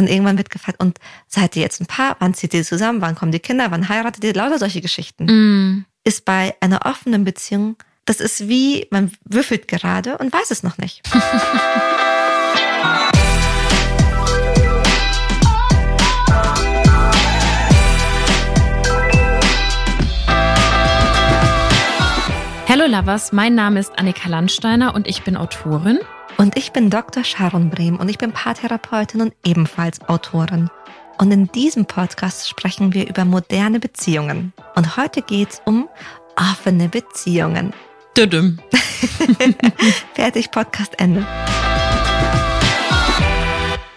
dann irgendwann wird gefragt, und seid ihr jetzt ein Paar? Wann zieht ihr zusammen? Wann kommen die Kinder? Wann heiratet ihr? Lauter solche Geschichten. Mm. Ist bei einer offenen Beziehung, das ist wie, man würfelt gerade und weiß es noch nicht. Hello Lovers, mein Name ist Annika Landsteiner und ich bin Autorin. Und ich bin Dr. Sharon Brehm und ich bin Paartherapeutin und ebenfalls Autorin. Und in diesem Podcast sprechen wir über moderne Beziehungen. Und heute geht's um offene Beziehungen. Düdüm. Fertig, Podcast Ende.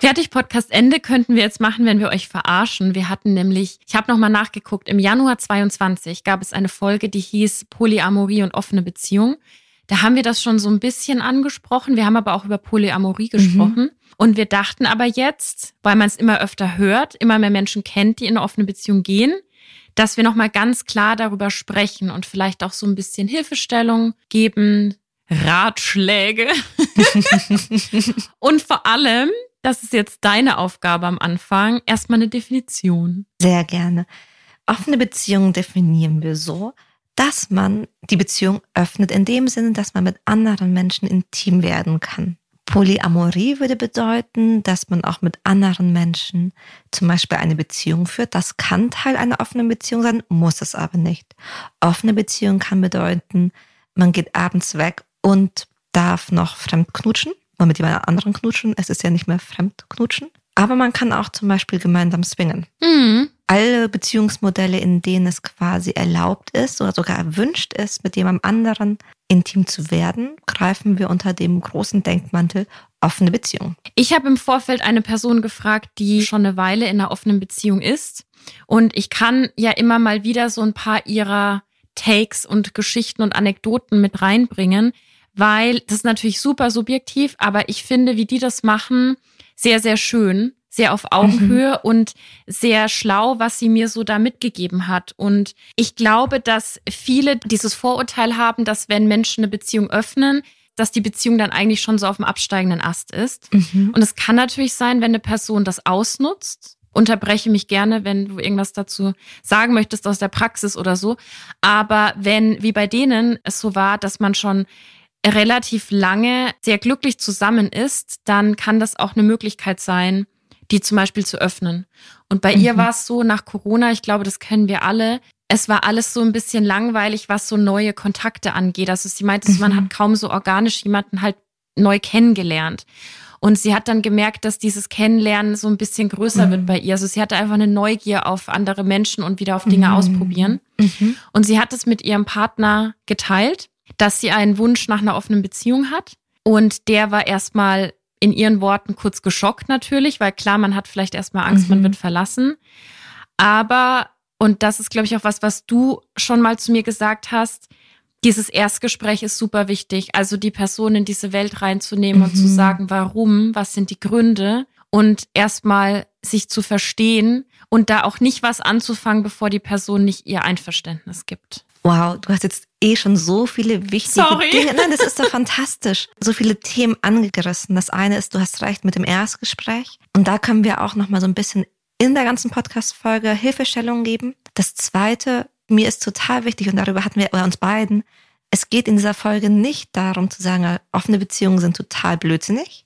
Fertig Podcast Ende könnten wir jetzt machen, wenn wir euch verarschen. Wir hatten nämlich, ich habe nochmal nachgeguckt, im Januar 22 gab es eine Folge, die hieß Polyamorie und offene Beziehung. Da haben wir das schon so ein bisschen angesprochen. Wir haben aber auch über Polyamorie gesprochen. Mhm. Und wir dachten aber jetzt, weil man es immer öfter hört, immer mehr Menschen kennt, die in eine offene Beziehung gehen, dass wir nochmal ganz klar darüber sprechen und vielleicht auch so ein bisschen Hilfestellung geben, Ratschläge. und vor allem das ist jetzt deine Aufgabe am Anfang. Erstmal eine Definition. Sehr gerne. Offene Beziehungen definieren wir so, dass man die Beziehung öffnet, in dem Sinne, dass man mit anderen Menschen intim werden kann. Polyamorie würde bedeuten, dass man auch mit anderen Menschen zum Beispiel eine Beziehung führt. Das kann Teil einer offenen Beziehung sein, muss es aber nicht. Offene Beziehung kann bedeuten, man geht abends weg und darf noch fremd knutschen mal mit jemand anderen knutschen. Es ist ja nicht mehr fremd knutschen. Aber man kann auch zum Beispiel gemeinsam swingen. Mhm. Alle Beziehungsmodelle, in denen es quasi erlaubt ist oder sogar erwünscht ist, mit jemandem anderen intim zu werden, greifen wir unter dem großen Denkmantel offene Beziehung. Ich habe im Vorfeld eine Person gefragt, die schon eine Weile in einer offenen Beziehung ist. Und ich kann ja immer mal wieder so ein paar ihrer Takes und Geschichten und Anekdoten mit reinbringen weil das ist natürlich super subjektiv, aber ich finde, wie die das machen, sehr, sehr schön, sehr auf Augenhöhe mhm. und sehr schlau, was sie mir so da mitgegeben hat. Und ich glaube, dass viele dieses Vorurteil haben, dass wenn Menschen eine Beziehung öffnen, dass die Beziehung dann eigentlich schon so auf dem absteigenden Ast ist. Mhm. Und es kann natürlich sein, wenn eine Person das ausnutzt. Unterbreche mich gerne, wenn du irgendwas dazu sagen möchtest aus der Praxis oder so. Aber wenn, wie bei denen es so war, dass man schon relativ lange sehr glücklich zusammen ist, dann kann das auch eine Möglichkeit sein, die zum Beispiel zu öffnen. Und bei mhm. ihr war es so nach Corona, ich glaube, das kennen wir alle, es war alles so ein bisschen langweilig, was so neue Kontakte angeht. Also sie meinte, mhm. man hat kaum so organisch jemanden halt neu kennengelernt. Und sie hat dann gemerkt, dass dieses Kennenlernen so ein bisschen größer mhm. wird bei ihr. Also sie hatte einfach eine Neugier auf andere Menschen und wieder auf Dinge mhm. ausprobieren. Mhm. Und sie hat es mit ihrem Partner geteilt dass sie einen Wunsch nach einer offenen Beziehung hat. Und der war erstmal in ihren Worten kurz geschockt natürlich, weil klar, man hat vielleicht erstmal Angst, mhm. man wird verlassen. Aber, und das ist, glaube ich, auch was, was du schon mal zu mir gesagt hast, dieses Erstgespräch ist super wichtig. Also die Person in diese Welt reinzunehmen mhm. und zu mhm. sagen, warum, was sind die Gründe und erstmal sich zu verstehen und da auch nicht was anzufangen, bevor die Person nicht ihr Einverständnis gibt. Wow, du hast jetzt eh schon so viele wichtige Sorry. Dinge. Nein, das ist doch fantastisch. So viele Themen angerissen. Das eine ist, du hast recht mit dem Erstgespräch. Und da können wir auch nochmal so ein bisschen in der ganzen Podcast-Folge Hilfestellung geben. Das zweite, mir ist total wichtig und darüber hatten wir bei uns beiden. Es geht in dieser Folge nicht darum zu sagen, offene Beziehungen sind total blödsinnig.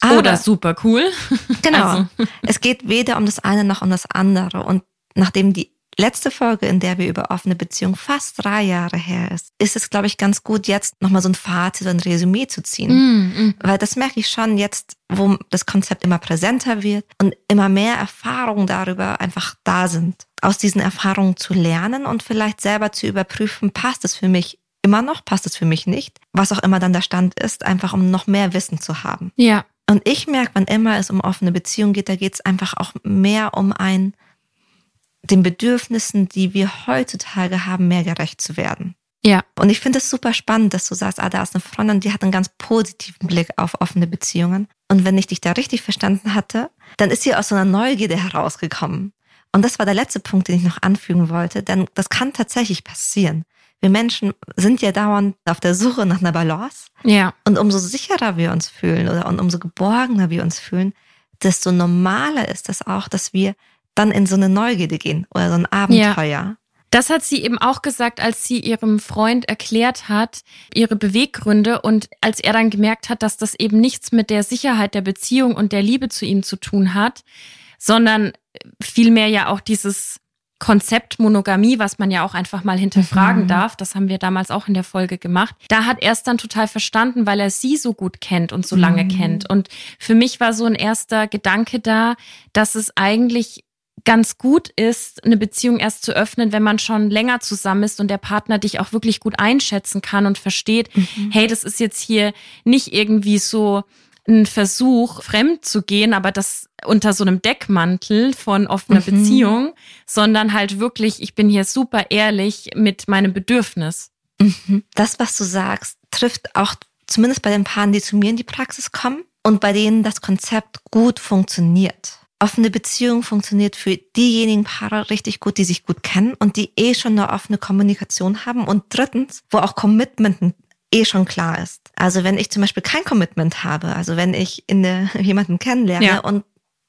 Aber, Oder super cool. Genau. Also. Es geht weder um das eine noch um das andere. Und nachdem die letzte Folge, in der wir über offene Beziehung fast drei Jahre her ist, ist es, glaube ich, ganz gut, jetzt nochmal so ein Fazit, ein Resümee zu ziehen. Mm, mm. Weil das merke ich schon jetzt, wo das Konzept immer präsenter wird und immer mehr Erfahrungen darüber einfach da sind. Aus diesen Erfahrungen zu lernen und vielleicht selber zu überprüfen, passt es für mich immer noch, passt es für mich nicht, was auch immer dann der Stand ist, einfach um noch mehr Wissen zu haben. Ja. Und ich merke, wann immer es um offene Beziehung geht, da geht es einfach auch mehr um ein den Bedürfnissen, die wir heutzutage haben, mehr gerecht zu werden. Ja. Und ich finde es super spannend, dass du sagst, ah, da ist eine Freundin, die hat einen ganz positiven Blick auf offene Beziehungen. Und wenn ich dich da richtig verstanden hatte, dann ist sie aus so einer Neugierde herausgekommen. Und das war der letzte Punkt, den ich noch anfügen wollte, denn das kann tatsächlich passieren. Wir Menschen sind ja dauernd auf der Suche nach einer Balance. Ja. Und umso sicherer wir uns fühlen oder und umso geborgener wir uns fühlen, desto normaler ist es auch, dass wir dann in so eine Neugierde gehen oder so ein Abenteuer. Ja. Das hat sie eben auch gesagt, als sie ihrem Freund erklärt hat, ihre Beweggründe und als er dann gemerkt hat, dass das eben nichts mit der Sicherheit der Beziehung und der Liebe zu ihm zu tun hat, sondern vielmehr ja auch dieses Konzept Monogamie, was man ja auch einfach mal hinterfragen mhm. darf, das haben wir damals auch in der Folge gemacht. Da hat er es dann total verstanden, weil er sie so gut kennt und so lange mhm. kennt. Und für mich war so ein erster Gedanke da, dass es eigentlich ganz gut ist, eine Beziehung erst zu öffnen, wenn man schon länger zusammen ist und der Partner dich auch wirklich gut einschätzen kann und versteht, mhm. hey, das ist jetzt hier nicht irgendwie so ein Versuch, fremd zu gehen, aber das unter so einem Deckmantel von offener mhm. Beziehung, sondern halt wirklich, ich bin hier super ehrlich mit meinem Bedürfnis. Mhm. Das, was du sagst, trifft auch zumindest bei den Paaren, die zu mir in die Praxis kommen und bei denen das Konzept gut funktioniert offene Beziehung funktioniert für diejenigen Paare richtig gut, die sich gut kennen und die eh schon eine offene Kommunikation haben. Und drittens, wo auch Commitment eh schon klar ist. Also wenn ich zum Beispiel kein Commitment habe, also wenn ich in der, jemanden kennenlerne ja. und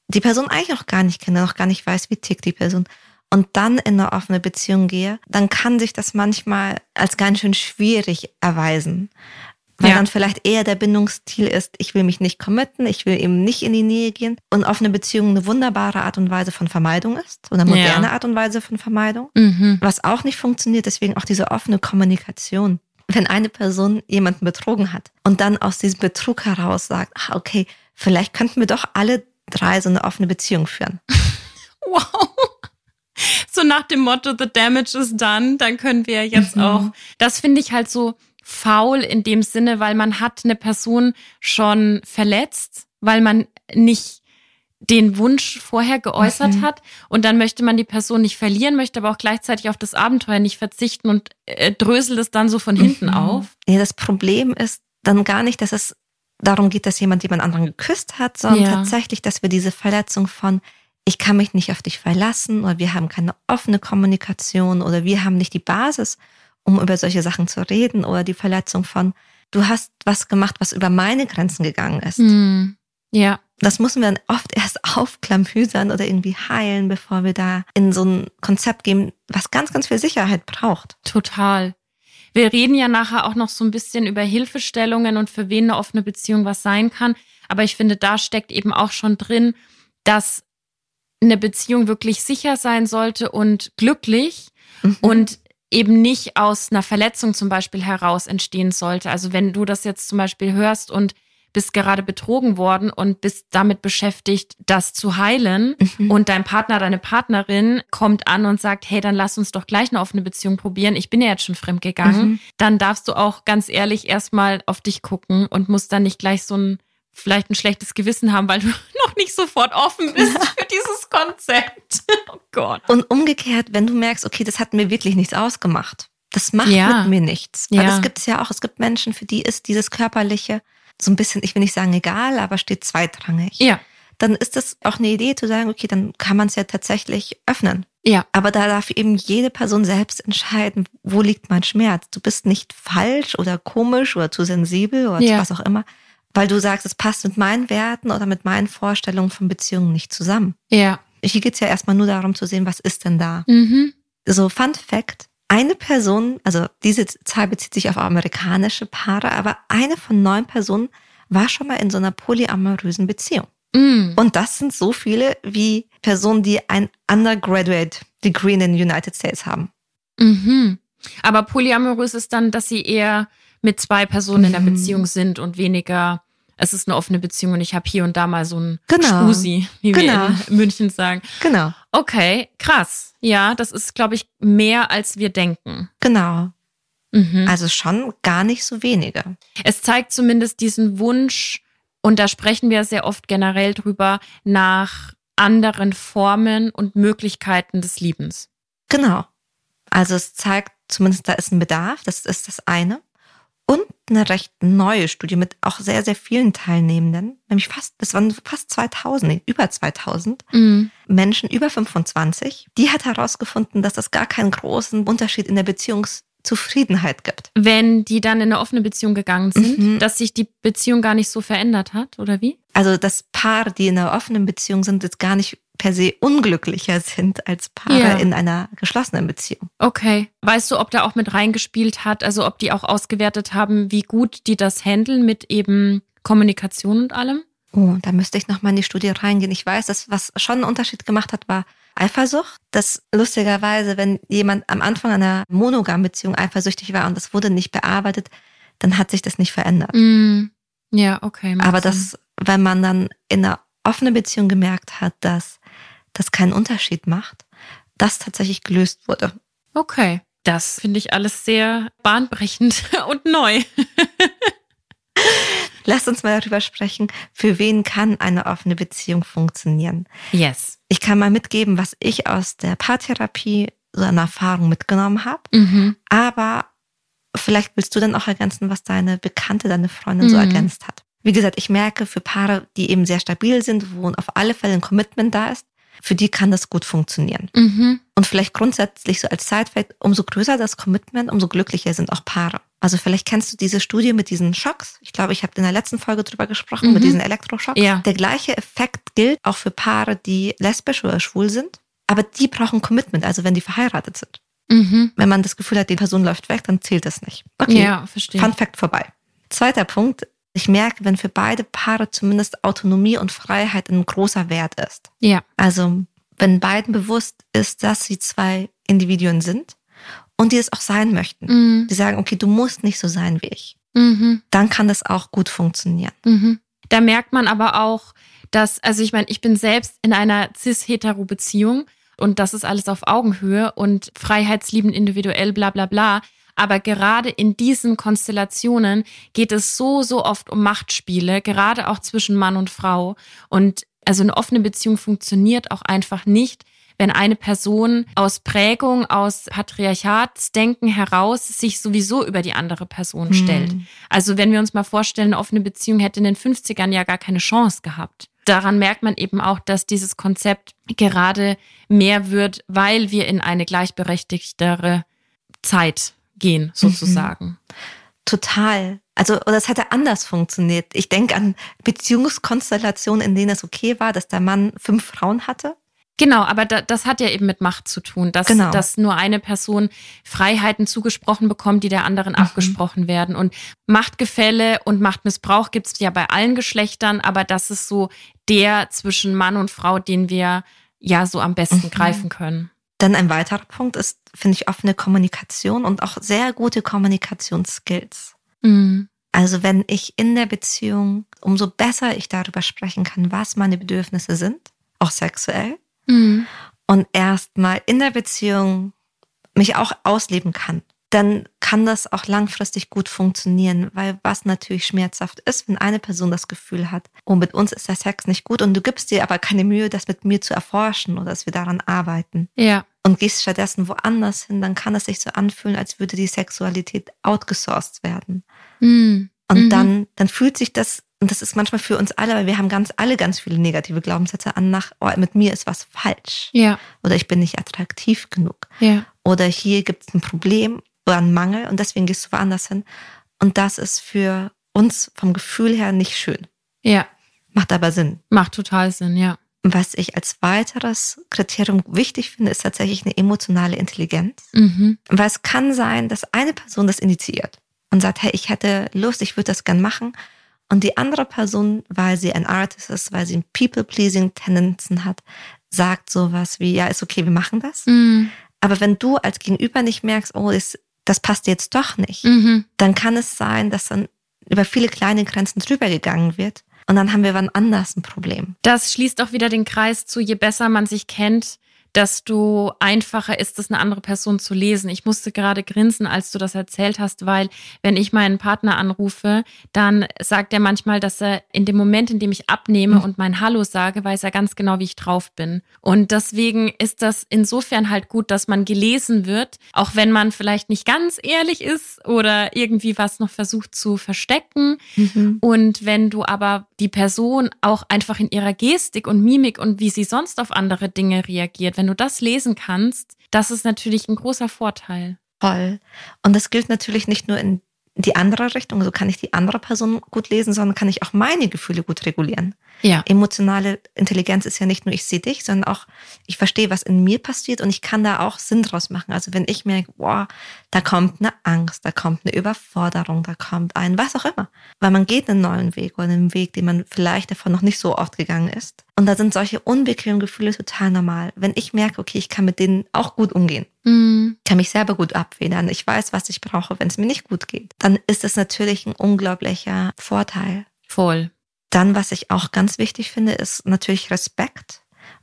die Person eigentlich noch gar nicht kenne, noch gar nicht weiß, wie tickt die Person und dann in eine offene Beziehung gehe, dann kann sich das manchmal als ganz schön schwierig erweisen. Weil ja. dann vielleicht eher der Bindungsstil ist, ich will mich nicht committen, ich will eben nicht in die Nähe gehen. Und offene Beziehung eine wunderbare Art und Weise von Vermeidung ist oder moderne ja. Art und Weise von Vermeidung. Mhm. Was auch nicht funktioniert, deswegen auch diese offene Kommunikation. Wenn eine Person jemanden betrogen hat und dann aus diesem Betrug heraus sagt, ach, okay, vielleicht könnten wir doch alle drei so eine offene Beziehung führen. Wow. So nach dem Motto, the damage is done, dann können wir jetzt mhm. auch. Das finde ich halt so, faul in dem Sinne, weil man hat eine Person schon verletzt, weil man nicht den Wunsch vorher geäußert mhm. hat und dann möchte man die Person nicht verlieren, möchte aber auch gleichzeitig auf das Abenteuer nicht verzichten und äh, dröselt es dann so von hinten mhm. auf. Ja, das Problem ist dann gar nicht, dass es darum geht, dass jemand jemand anderen geküsst hat, sondern ja. tatsächlich, dass wir diese Verletzung von ich kann mich nicht auf dich verlassen oder wir haben keine offene Kommunikation oder wir haben nicht die Basis um über solche Sachen zu reden oder die Verletzung von, du hast was gemacht, was über meine Grenzen gegangen ist. Mm, ja. Das müssen wir dann oft erst aufklamüsern oder irgendwie heilen, bevor wir da in so ein Konzept gehen, was ganz, ganz viel Sicherheit braucht. Total. Wir reden ja nachher auch noch so ein bisschen über Hilfestellungen und für wen eine offene Beziehung was sein kann. Aber ich finde, da steckt eben auch schon drin, dass eine Beziehung wirklich sicher sein sollte und glücklich. Mhm. Und eben nicht aus einer Verletzung zum Beispiel heraus entstehen sollte. Also wenn du das jetzt zum Beispiel hörst und bist gerade betrogen worden und bist damit beschäftigt, das zu heilen mhm. und dein Partner, deine Partnerin kommt an und sagt, hey, dann lass uns doch gleich eine offene Beziehung probieren. Ich bin ja jetzt schon fremd gegangen. Mhm. Dann darfst du auch ganz ehrlich erstmal auf dich gucken und musst dann nicht gleich so ein vielleicht ein schlechtes Gewissen haben, weil du nicht sofort offen bist für dieses Konzept. Oh Gott. Und umgekehrt, wenn du merkst, okay, das hat mir wirklich nichts ausgemacht. Das macht ja. mit mir nichts. Weil ja. das gibt es ja auch. Es gibt Menschen, für die ist dieses Körperliche so ein bisschen, ich will nicht sagen egal, aber steht zweitrangig. Ja. Dann ist das auch eine Idee zu sagen, okay, dann kann man es ja tatsächlich öffnen. Ja. Aber da darf eben jede Person selbst entscheiden, wo liegt mein Schmerz. Du bist nicht falsch oder komisch oder zu sensibel oder ja. was auch immer weil du sagst, es passt mit meinen Werten oder mit meinen Vorstellungen von Beziehungen nicht zusammen. Ja. Hier geht es ja erstmal nur darum zu sehen, was ist denn da. Mhm. So, Fun Fact. Eine Person, also diese Zahl bezieht sich auf amerikanische Paare, aber eine von neun Personen war schon mal in so einer polyamorösen Beziehung. Mm. Und das sind so viele wie Personen, die ein Undergraduate Degree in den United States haben. Mhm. Aber polyamorös ist dann, dass sie eher mit zwei Personen in der mhm. Beziehung sind und weniger, es ist eine offene Beziehung und ich habe hier und da mal so ein genau. Spusi, wie genau. wir in München sagen. Genau. Okay, krass. Ja, das ist, glaube ich, mehr als wir denken. Genau. Mhm. Also schon gar nicht so wenige. Es zeigt zumindest diesen Wunsch, und da sprechen wir sehr oft generell drüber, nach anderen Formen und Möglichkeiten des Liebens. Genau. Also es zeigt zumindest, da ist ein Bedarf, das ist das eine und eine recht neue Studie mit auch sehr, sehr vielen Teilnehmenden, nämlich fast, das waren fast 2000, nee, über 2000 mhm. Menschen über 25. Die hat herausgefunden, dass das gar keinen großen Unterschied in der Beziehungs Zufriedenheit gibt. Wenn die dann in eine offene Beziehung gegangen sind, mhm. dass sich die Beziehung gar nicht so verändert hat, oder wie? Also das Paar, die in einer offenen Beziehung sind, jetzt gar nicht per se unglücklicher sind als Paare ja. in einer geschlossenen Beziehung. Okay. Weißt du, ob da auch mit reingespielt hat, also ob die auch ausgewertet haben, wie gut die das handeln mit eben Kommunikation und allem? Oh, da müsste ich nochmal in die Studie reingehen. Ich weiß, dass was schon einen Unterschied gemacht hat, war Eifersucht. Das lustigerweise, wenn jemand am Anfang einer monogamen Beziehung eifersüchtig war und das wurde nicht bearbeitet, dann hat sich das nicht verändert. Mm. Ja, okay. Aber das, wenn man dann in einer offenen Beziehung gemerkt hat, dass das keinen Unterschied macht, das tatsächlich gelöst wurde. Okay. Das finde ich alles sehr bahnbrechend und neu. Lass uns mal darüber sprechen, für wen kann eine offene Beziehung funktionieren. Yes. Ich kann mal mitgeben, was ich aus der Paartherapie so eine Erfahrung mitgenommen habe. Mhm. Aber vielleicht willst du dann auch ergänzen, was deine Bekannte, deine Freundin mhm. so ergänzt hat. Wie gesagt, ich merke für Paare, die eben sehr stabil sind, wo auf alle Fälle ein Commitment da ist, für die kann das gut funktionieren. Mhm. Und vielleicht grundsätzlich so als Side-Fact, umso größer das Commitment, umso glücklicher sind auch Paare. Also vielleicht kennst du diese Studie mit diesen Schocks. Ich glaube, ich habe in der letzten Folge drüber gesprochen, mhm. mit diesen Elektroschocks. Ja. Der gleiche Effekt gilt auch für Paare, die lesbisch oder schwul sind. Aber die brauchen Commitment, also wenn die verheiratet sind. Mhm. Wenn man das Gefühl hat, die Person läuft weg, dann zählt das nicht. Okay, ja, verstehe. Fun Fact vorbei. Zweiter Punkt. Ich merke, wenn für beide Paare zumindest Autonomie und Freiheit ein großer Wert ist. Ja. Also wenn beiden bewusst ist, dass sie zwei Individuen sind und die es auch sein möchten. Mhm. Die sagen, okay, du musst nicht so sein wie ich. Mhm. Dann kann das auch gut funktionieren. Mhm. Da merkt man aber auch, dass, also ich meine, ich bin selbst in einer cis-hetero-Beziehung und das ist alles auf Augenhöhe und freiheitsliebend individuell, bla bla bla. Aber gerade in diesen Konstellationen geht es so, so oft um Machtspiele, gerade auch zwischen Mann und Frau. Und also eine offene Beziehung funktioniert auch einfach nicht, wenn eine Person aus Prägung, aus Patriarchatsdenken heraus sich sowieso über die andere Person stellt. Hm. Also wenn wir uns mal vorstellen, eine offene Beziehung hätte in den 50ern ja gar keine Chance gehabt. Daran merkt man eben auch, dass dieses Konzept gerade mehr wird, weil wir in eine gleichberechtigtere Zeit gehen, sozusagen. Mhm. Total. Also, oder es hätte anders funktioniert. Ich denke an Beziehungskonstellationen, in denen es okay war, dass der Mann fünf Frauen hatte Genau, aber da, das hat ja eben mit Macht zu tun, dass, genau. dass nur eine Person Freiheiten zugesprochen bekommt, die der anderen mhm. abgesprochen werden. Und Machtgefälle und Machtmissbrauch gibt es ja bei allen Geschlechtern, aber das ist so der zwischen Mann und Frau, den wir ja so am besten mhm. greifen können. Dann ein weiterer Punkt ist, finde ich, offene Kommunikation und auch sehr gute Kommunikationsskills. Mhm. Also wenn ich in der Beziehung, umso besser ich darüber sprechen kann, was meine Bedürfnisse sind, auch sexuell, mhm. und erstmal in der Beziehung mich auch ausleben kann, dann kann das auch langfristig gut funktionieren, weil was natürlich schmerzhaft ist, wenn eine Person das Gefühl hat, oh, mit uns ist der Sex nicht gut und du gibst dir aber keine Mühe, das mit mir zu erforschen oder dass wir daran arbeiten. Ja. Und gehst stattdessen woanders hin, dann kann es sich so anfühlen, als würde die Sexualität outgesourced werden. Mhm. Und dann, dann fühlt sich das und das ist manchmal für uns alle, weil wir haben ganz alle ganz viele negative Glaubenssätze an nach, oh, mit mir ist was falsch. Ja. Oder ich bin nicht attraktiv genug. Ja. Oder hier gibt es ein Problem oder einen Mangel und deswegen gehst du woanders hin. Und das ist für uns vom Gefühl her nicht schön. Ja. Macht aber Sinn. Macht total Sinn, ja. Was ich als weiteres Kriterium wichtig finde, ist tatsächlich eine emotionale Intelligenz. Mhm. Weil es kann sein, dass eine Person das initiiert und sagt, hey, ich hätte Lust, ich würde das gern machen. Und die andere Person, weil sie ein Artist ist, weil sie ein People-Pleasing-Tendenzen hat, sagt sowas wie, ja, ist okay, wir machen das. Mhm. Aber wenn du als Gegenüber nicht merkst, oh, ist, das passt jetzt doch nicht, mhm. dann kann es sein, dass dann über viele kleine Grenzen drüber gegangen wird. Und dann haben wir wann anders ein Problem. Das schließt auch wieder den Kreis zu, je besser man sich kennt, dass du einfacher ist es, eine andere Person zu lesen. Ich musste gerade grinsen, als du das erzählt hast, weil wenn ich meinen Partner anrufe, dann sagt er manchmal, dass er in dem Moment, in dem ich abnehme mhm. und mein Hallo sage, weiß er ganz genau, wie ich drauf bin. Und deswegen ist das insofern halt gut, dass man gelesen wird, auch wenn man vielleicht nicht ganz ehrlich ist oder irgendwie was noch versucht zu verstecken. Mhm. Und wenn du aber die Person auch einfach in ihrer Gestik und Mimik und wie sie sonst auf andere Dinge reagiert, wenn du das lesen kannst, das ist natürlich ein großer Vorteil. Voll. Und das gilt natürlich nicht nur in die andere Richtung, so kann ich die andere Person gut lesen, sondern kann ich auch meine Gefühle gut regulieren. Ja. Emotionale Intelligenz ist ja nicht nur ich sehe dich, sondern auch ich verstehe, was in mir passiert und ich kann da auch Sinn draus machen. Also wenn ich merke, boah, da kommt eine Angst, da kommt eine Überforderung, da kommt ein was auch immer. Weil man geht einen neuen Weg oder einen Weg, den man vielleicht davon noch nicht so oft gegangen ist. Und da sind solche unbequemen Gefühle total normal. Wenn ich merke, okay, ich kann mit denen auch gut umgehen, Mhm. kann mich selber gut abfedern, ich weiß, was ich brauche, wenn es mir nicht gut geht, dann ist das natürlich ein unglaublicher Vorteil. Voll. Dann, was ich auch ganz wichtig finde, ist natürlich Respekt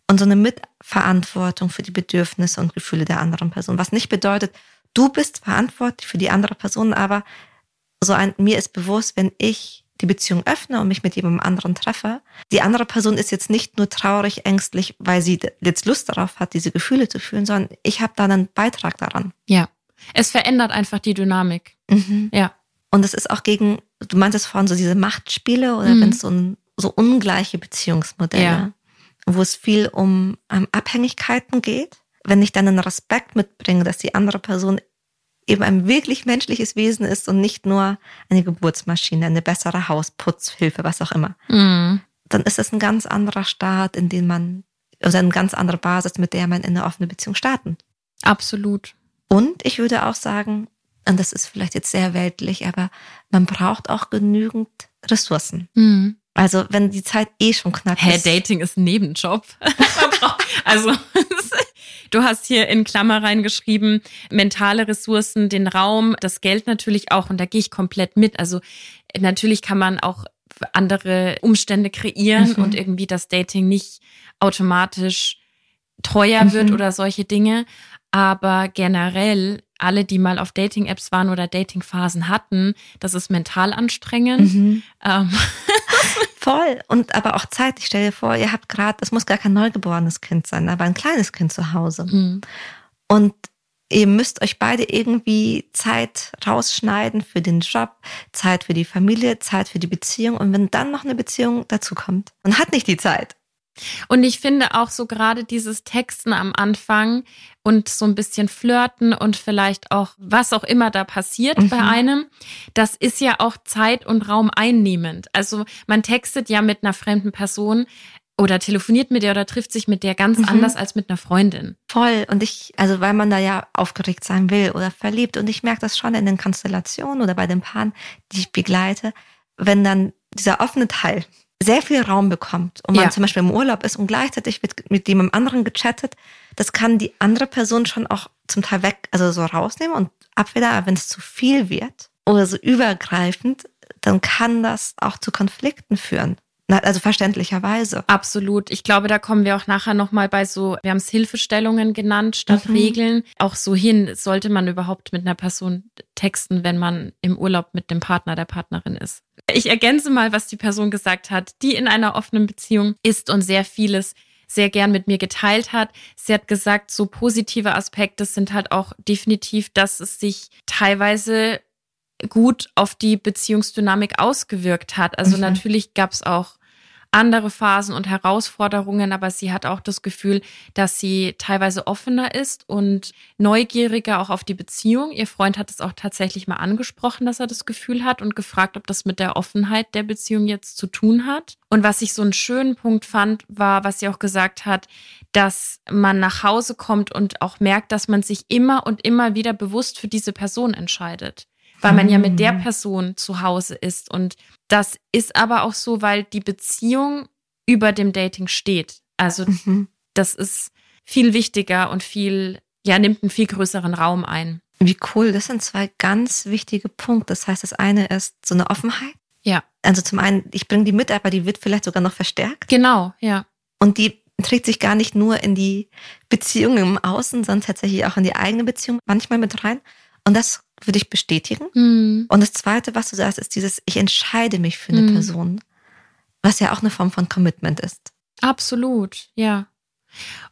und so eine Mitverantwortung für die Bedürfnisse und Gefühle der anderen Person. Was nicht bedeutet, du bist verantwortlich für die andere Person, aber so ein, mir ist bewusst, wenn ich die Beziehung öffne und mich mit jemandem anderen treffe, die andere Person ist jetzt nicht nur traurig, ängstlich, weil sie jetzt Lust darauf hat, diese Gefühle zu fühlen, sondern ich habe da einen Beitrag daran. Ja. Es verändert einfach die Dynamik. Mhm. Ja. Und es ist auch gegen, du meintest vorhin so diese Machtspiele oder Mhm. wenn es so, ein, so ungleiche Beziehungsmodelle, Ja. wo es viel um ähm, Abhängigkeiten geht. Wenn ich dann einen Respekt mitbringe, dass die andere Person eben ein wirklich menschliches Wesen ist und nicht nur eine Geburtsmaschine, eine bessere Hausputzhilfe, was auch immer, Mhm. dann ist es ein ganz anderer Start, in den man, oder eine ganz andere Basis, mit der man in eine offene Beziehung starten. Absolut. Und ich würde auch sagen, und das ist vielleicht jetzt sehr weltlich, aber man braucht auch genügend Ressourcen. Mhm. Also wenn die Zeit eh schon knapp Hä, ist. Dating ist ein Nebenjob. also, du hast hier in Klammer reingeschrieben, mentale Ressourcen, den Raum, das Geld natürlich auch. Und da gehe ich komplett mit. Also, natürlich kann man auch andere Umstände kreieren Mhm. und irgendwie das Dating nicht automatisch teuer wird Mhm. oder solche Dinge. Aber generell, alle, die mal auf Dating-Apps waren oder Dating-Phasen hatten, das ist mental anstrengend. Mhm. Ähm, Voll. Und aber auch Zeit. Ich stelle dir vor, ihr habt gerade, das muss gar kein neugeborenes Kind sein, aber ein kleines Kind zu Hause. hm. Und ihr müsst euch beide irgendwie Zeit rausschneiden für den Job, Zeit für die Familie, Zeit für die Beziehung. Und wenn dann noch eine Beziehung dazu kommt, man hat nicht die Zeit. Und ich finde auch so gerade dieses Texten am Anfang und so ein bisschen flirten und vielleicht auch was auch immer da passiert Mhm. bei einem, das ist ja auch Zeit und Raum einnehmend. Also man textet ja mit einer fremden Person oder telefoniert mit der oder trifft sich mit der ganz Mhm. anders als mit einer Freundin. Voll. Und ich, also weil man da ja aufgeregt sein will oder verliebt. Und ich merke das schon in den Konstellationen oder bei den Paaren, die ich begleite, wenn dann dieser offene Teil sehr viel Raum bekommt und man Ja. zum Beispiel im Urlaub ist und gleichzeitig wird mit jemandem anderen gechattet, das kann die andere Person schon auch zum Teil weg, also so rausnehmen und abweder, wenn es zu viel wird oder so übergreifend, dann kann das auch zu Konflikten führen. Na, Also verständlicherweise. Absolut. Ich glaube, da kommen wir auch nachher nochmal bei so, wir haben es Hilfestellungen genannt statt Mhm. Regeln. Auch so hin, sollte man überhaupt mit einer Person texten, wenn man im Urlaub mit dem Partner, der Partnerin ist. Ich ergänze mal, was die Person gesagt hat, die in einer offenen Beziehung ist und sehr vieles sehr gern mit mir geteilt hat. Sie hat gesagt, so positive Aspekte sind halt auch definitiv, dass es sich teilweise gut auf die Beziehungsdynamik ausgewirkt hat. Also Mhm. natürlich gab es auch andere Phasen und Herausforderungen, aber sie hat auch das Gefühl, dass sie teilweise offener ist und neugieriger auch auf die Beziehung. Ihr Freund hat es auch tatsächlich mal angesprochen, dass er das Gefühl hat und gefragt, ob das mit der Offenheit der Beziehung jetzt zu tun hat. Und was ich so einen schönen Punkt fand, war, was sie auch gesagt hat, dass man nach Hause kommt und auch merkt, dass man sich immer und immer wieder bewusst für diese Person entscheidet weil man ja mit der Mhm. Person zu Hause ist. Und das ist aber auch so, weil die Beziehung über dem Dating steht. Also Mhm. das ist viel wichtiger und viel, ja, nimmt einen viel größeren Raum ein. Wie cool, das sind zwei ganz wichtige Punkte. Das heißt, das eine ist so eine Offenheit. Ja. Also zum einen, ich bringe die mit, aber die wird vielleicht sogar noch verstärkt. Genau, ja. Und die trägt sich gar nicht nur in die Beziehung im Außen, sondern tatsächlich auch in die eigene Beziehung manchmal mit rein. Und das würde ich bestätigen. Hm. Und das Zweite, was du sagst, ist dieses, ich entscheide mich für eine Mhm. Person, was ja auch eine Form von Commitment ist. Absolut, ja.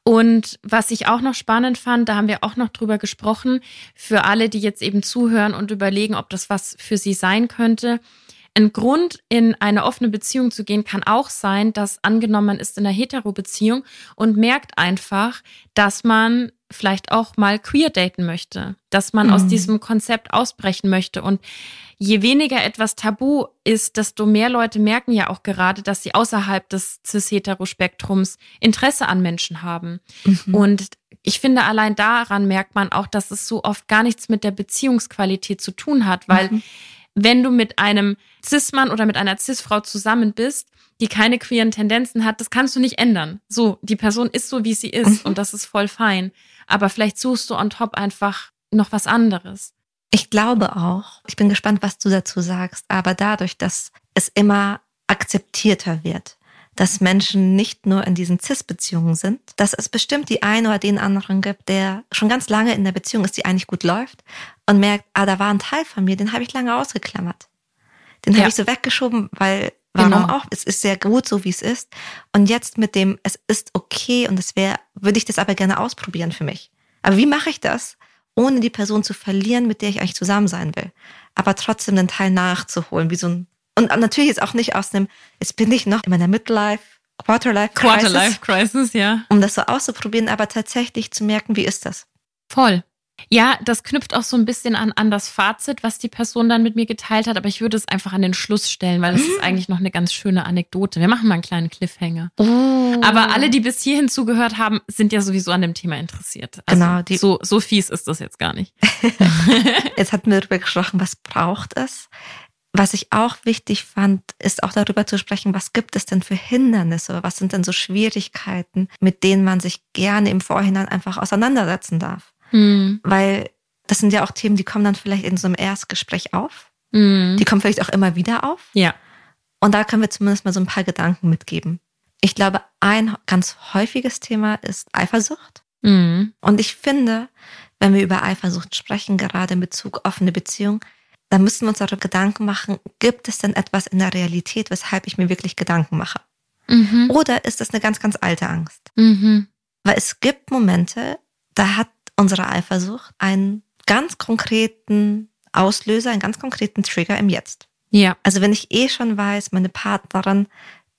Und was ich auch noch spannend fand, da haben wir auch noch drüber gesprochen, für alle, die jetzt eben zuhören und überlegen, ob das was für sie sein könnte. Ein Grund, in eine offene Beziehung zu gehen, kann auch sein, dass angenommen man ist in einer Hetero-Beziehung und merkt einfach, dass man vielleicht auch mal queer daten möchte, dass man mhm. aus diesem Konzept ausbrechen möchte. Und je weniger etwas tabu ist, desto mehr Leute merken ja auch gerade, dass sie außerhalb des cis-hetero-Spektrums Interesse an Menschen haben. Mhm. Und ich finde, allein daran merkt man auch, dass es so oft gar nichts mit der Beziehungsqualität zu tun hat, weil mhm. Wenn du mit einem Cis-Mann oder mit einer Cis-Frau zusammen bist, die keine queeren Tendenzen hat, das kannst du nicht ändern. So, die Person ist so, wie sie ist mhm. und das ist voll fein. Aber vielleicht suchst du on top einfach noch was anderes. Ich glaube auch, ich bin gespannt, was du dazu sagst, aber dadurch, dass es immer akzeptierter wird, dass Menschen nicht nur in diesen CIS-Beziehungen sind, dass es bestimmt die einen oder den anderen gibt, der schon ganz lange in der Beziehung ist, die eigentlich gut läuft und merkt, ah, da war ein Teil von mir, den habe ich lange ausgeklammert. Den ja. habe ich so weggeschoben, weil warum genau. auch? Es ist sehr gut, so wie es ist. Und jetzt mit dem, es ist okay und es wäre, würde ich das aber gerne ausprobieren für mich. Aber wie mache ich das, ohne die Person zu verlieren, mit der ich eigentlich zusammen sein will? Aber trotzdem den Teil nachzuholen, wie so ein und natürlich ist auch nicht aus einem, jetzt bin ich noch in meiner Midlife, Quarterlife Crisis. Quarterlife Crisis, ja. Um das so auszuprobieren, aber tatsächlich zu merken, wie ist das? Voll. Ja, das knüpft auch so ein bisschen an, an das Fazit, was die Person dann mit mir geteilt hat, aber ich würde es einfach an den Schluss stellen, weil es ist eigentlich noch eine ganz schöne Anekdote. Wir machen mal einen kleinen Cliffhanger. Oh. Aber alle, die bis hierhin zugehört haben, sind ja sowieso an dem Thema interessiert. Also genau. Die so, so fies ist das jetzt gar nicht. jetzt hatten wir darüber gesprochen, was braucht es? Was ich auch wichtig fand, ist auch darüber zu sprechen, was gibt es denn für Hindernisse, was sind denn so Schwierigkeiten, mit denen man sich gerne im Vorhinein einfach auseinandersetzen darf. Mhm. Weil das sind ja auch Themen, die kommen dann vielleicht in so einem Erstgespräch auf. Mhm. Die kommen vielleicht auch immer wieder auf. Ja. Und da können wir zumindest mal so ein paar Gedanken mitgeben. Ich glaube, ein ganz häufiges Thema ist Eifersucht. Mhm. Und ich finde, wenn wir über Eifersucht sprechen, gerade in Bezug auf eine Beziehung, dann müssen wir uns darüber Gedanken machen, gibt es denn etwas in der Realität, weshalb ich mir wirklich Gedanken mache? Mhm. Oder ist das eine ganz, ganz alte Angst? Mhm. Weil es gibt Momente, da hat unsere Eifersucht einen ganz konkreten Auslöser, einen ganz konkreten Trigger im Jetzt. Ja. Also wenn ich eh schon weiß, meine Partnerin,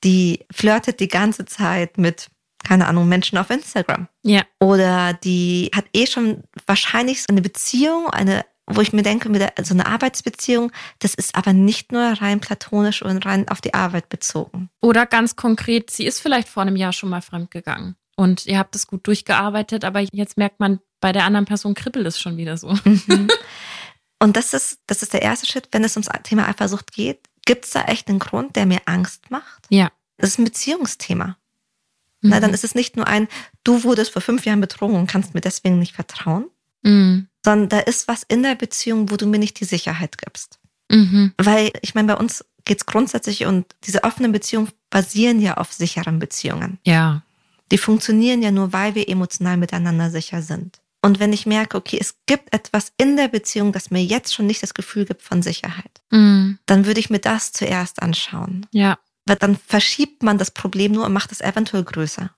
die flirtet die ganze Zeit mit keine Ahnung, Menschen auf Instagram. Ja. Oder die hat eh schon wahrscheinlich eine Beziehung, eine wo ich mir denke, mit der, so eine Arbeitsbeziehung, das ist aber nicht nur rein platonisch und rein auf die Arbeit bezogen. Oder ganz konkret, sie ist vielleicht vor einem Jahr schon mal fremdgegangen und ihr habt es gut durchgearbeitet, aber jetzt merkt man, bei der anderen Person kribbelt es schon wieder so. Mhm. Und das ist, das ist der erste Schritt, wenn es ums Thema Eifersucht geht. Gibt es da echt einen Grund, der mir Angst macht? Ja. Das ist ein Beziehungsthema. Mhm. Na, dann ist es nicht nur ein, du wurdest vor fünf Jahren betrogen und kannst mir deswegen nicht vertrauen, mhm sondern da ist was in der Beziehung, wo du mir nicht die Sicherheit gibst. Mhm. Weil ich meine, bei uns geht es grundsätzlich und diese offenen Beziehungen basieren ja auf sicheren Beziehungen. Ja. Die funktionieren ja nur, weil wir emotional miteinander sicher sind. Und wenn ich merke, okay, es gibt etwas in der Beziehung, das mir jetzt schon nicht das Gefühl gibt von Sicherheit, mhm. dann würde ich mir das zuerst anschauen. Ja. Weil dann verschiebt man das Problem nur und macht es eventuell größer.